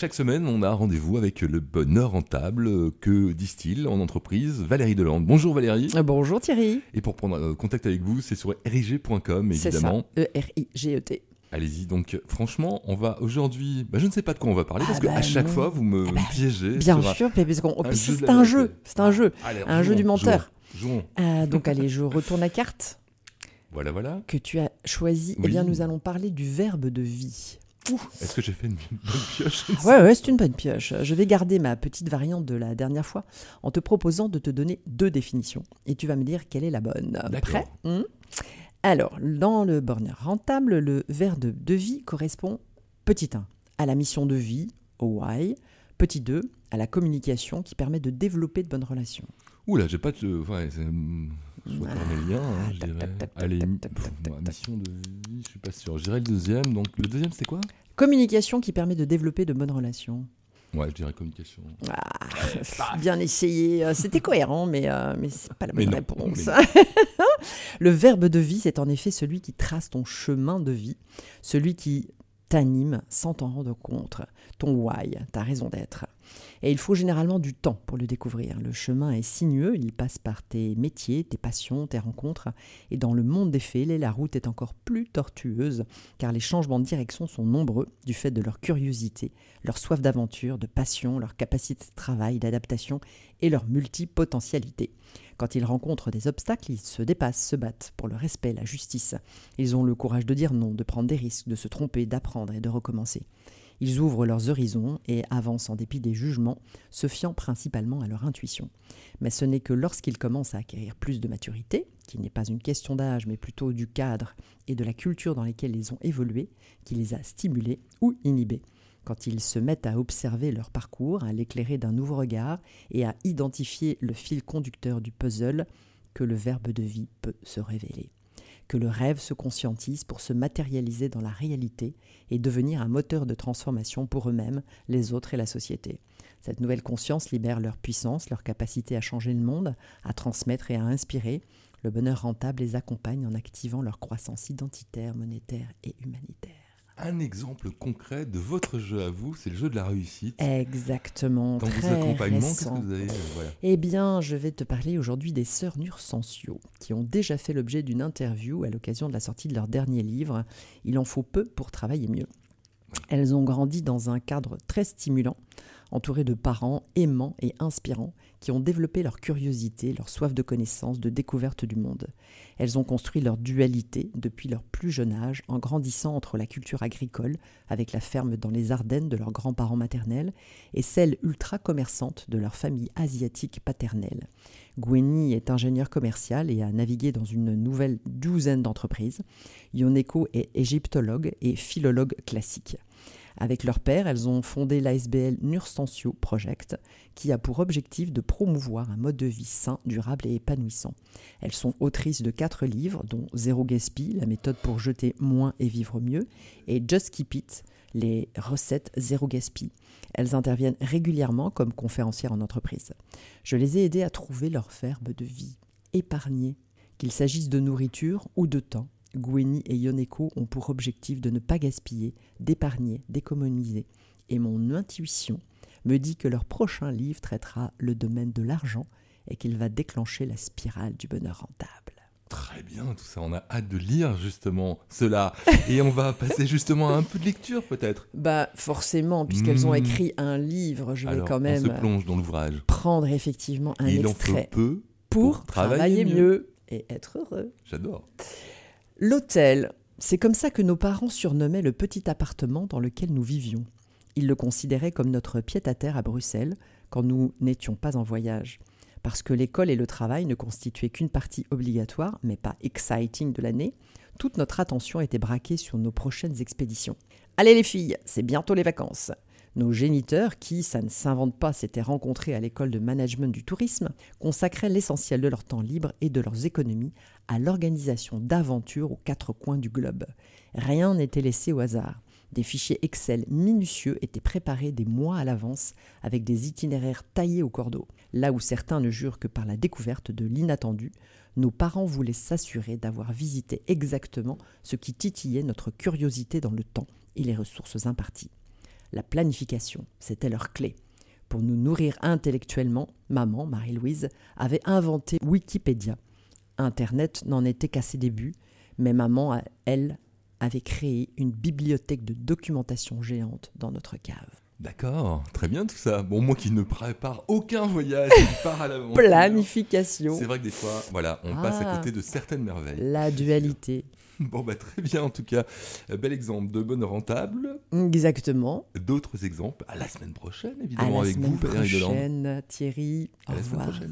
chaque semaine, on a rendez-vous avec le bonheur rentable que distille en entreprise Valérie Delande. Bonjour Valérie. Euh, bonjour Thierry. Et pour prendre euh, contact avec vous, c'est sur rig.com évidemment. C'est ça, E-R-I-G-E-T. Allez-y, donc franchement, on va aujourd'hui. Bah, je ne sais pas de quoi on va parler parce Ah qu'à bah chaque non. fois, vous me Ah bah, piégez. Bien sur sûr, parce un c'est un jeu, c'est un jeu, Allez, un jeu du menteur. Jouons. Euh, donc allez, je retourne la carte Voilà, voilà. que tu as choisie. Eh bien, nous allons parler du verbe de vie. Est-ce que j'ai fait une bonne pioche? Ouais, ouais, c'est une bonne pioche. Je vais garder ma petite variante de la dernière fois en te proposant de te donner deux définitions. Et tu vas me dire quelle est la bonne. D'accord. Prêt? Hmm? Alors, dans le borneur rentable, le verbe de vie correspond, petit 1, à la mission de vie, au why, petit 2, à la communication qui permet de développer de bonnes relations. Oula, j'ai pas de. Ouais, Soit cornélien, hein, je dirais. Allez, pff, ma mission de vie, je suis pas sûr. Je dirais le deuxième. Donc, le deuxième, c'était quoi? Communication qui permet de développer de bonnes relations. Ouais, je dirais communication. Ah, bien essayé. Euh, C'était cohérent, mais, euh, mais c'est pas la bonne non, réponse. le verbe de vie, c'est en effet celui qui trace ton chemin de vie, celui qui t'anime sans t'en rendre compte, ton why, ta raison d'être. Et il faut généralement du temps pour le découvrir. Le chemin est sinueux, il passe par tes métiers, tes passions, tes rencontres. Et dans le monde des fêlés, la route est encore plus tortueuse, car les changements de direction sont nombreux du fait de leur curiosité, leur soif d'aventure, de passion, leur capacité de travail, d'adaptation et leur multipotentialité. Quand ils rencontrent des obstacles, ils se dépassent, se battent pour le respect, la justice. Ils ont le courage de dire non, de prendre des risques, de se tromper, d'apprendre et de recommencer. Ils ouvrent leurs horizons et avancent en dépit des jugements, se fiant principalement à leur intuition. Mais ce n'est que lorsqu'ils commencent à acquérir plus de maturité, qui n'est pas une question d'âge, mais plutôt du cadre et de la culture dans lesquelles ils ont évolué, qui les a stimulés ou inhibés. Quand ils se mettent à observer leur parcours, à l'éclairer d'un nouveau regard et à identifier le fil conducteur du puzzle, que le verbe de vie peut se révéler. Que le rêve se conscientise pour se matérialiser dans la réalité et devenir un moteur de transformation pour eux-mêmes, les autres et la société. Cette nouvelle conscience libère leur puissance, leur capacité à changer le monde, à transmettre et à inspirer. Le bonheur rentable les accompagne en activant leur croissance identitaire, monétaire et humanitaire. Un exemple concret de votre jeu à vous, c'est le jeu de la réussite. Exactement. Dans vos accompagnements, qu'est-ce que vous avez voilà. Eh bien, je vais te parler aujourd'hui des sœurs Nursensio, qui ont déjà fait l'objet d'une interview à l'occasion de la sortie de leur dernier livre. Il en faut peu pour travailler mieux. Elles ont grandi dans un cadre très stimulant, entourées de parents aimants et inspirants qui ont développé leur curiosité, leur soif de connaissance, de découverte du monde. Elles ont construit leur dualité depuis leur plus jeune âge en grandissant entre la culture agricole, avec la ferme dans les Ardennes de leurs grands-parents maternels, et celle ultra-commerçante de leur famille asiatique paternelle. Gwenny est ingénieure commerciale et a navigué dans une nouvelle douzaine d'entreprises. Yoneko est égyptologue et philologue classique. Avec leur père, elles ont fondé l'ASBL Nursensio Project, qui a pour objectif de promouvoir un mode de vie sain, durable et épanouissant. Elles sont autrices de quatre livres, dont Zéro Gaspille, la méthode pour jeter moins et vivre mieux, et Just Keep It, les recettes zéro gaspille. Elles interviennent régulièrement comme conférencières en entreprise. Je les ai aidées à trouver leur verbe de vie, épargner, qu'il s'agisse de nourriture ou de temps. Gwenny et Yoneko ont pour objectif de ne pas gaspiller, d'épargner, d'économiser. Et mon intuition me dit que leur prochain livre traitera le domaine de l'argent et qu'il va déclencher la spirale du bonheur rentable. Très bien, tout ça, on a hâte de lire justement cela. Et on va passer justement à un peu de lecture peut-être. Bah forcément, puisqu'elles ont Hmm. écrit un livre, je vais quand on même se plonge dans l'ouvrage. prendre effectivement un Il en faut extrait peu pour, pour travailler, travailler mieux. et être heureux. J'adore. L'hôtel, c'est comme ça que nos parents surnommaient le petit appartement dans lequel nous vivions. Ils le considéraient comme notre pied-à-terre à Bruxelles quand nous n'étions pas en voyage. Parce que l'école et le travail ne constituaient qu'une partie obligatoire, mais pas exciting de l'année, toute notre attention était braquée sur nos prochaines expéditions. Allez les filles, c'est bientôt les vacances. Nos géniteurs, qui, ça ne s'invente pas, s'étaient rencontrés à l'école de management du tourisme, consacraient l'essentiel de leur temps libre et de leurs économies à l'organisation d'aventures aux quatre coins du globe. Rien n'était laissé au hasard. Des fichiers Excel minutieux étaient préparés des mois à l'avance avec des itinéraires taillés au cordeau. Là où certains ne jurent que par la découverte de l'inattendu, nos parents voulaient s'assurer d'avoir visité exactement ce qui titillait notre curiosité dans le temps et les ressources imparties. La planification, c'était leur clé. Pour nous nourrir intellectuellement, maman, Marie-Louise, avait inventé Wikipédia. Internet n'en était qu'à ses débuts, mais maman, elle, avait créé une bibliothèque de documentation géante dans notre cave. D'accord, très bien tout ça. Bon, moi qui ne prépare aucun voyage, qui part à l'avance. Planification. C'est vrai que des fois, voilà, on passe à Ah. côté de certaines merveilles. La dualité. Bon, bah très bien en tout cas. Euh, Bel exemple de bonheur rentable. Exactement. D'autres exemples à la semaine prochaine, À évidemment, la avec semaine vous, prochaine, Thierry. À Au la semaine revoir. prochaine.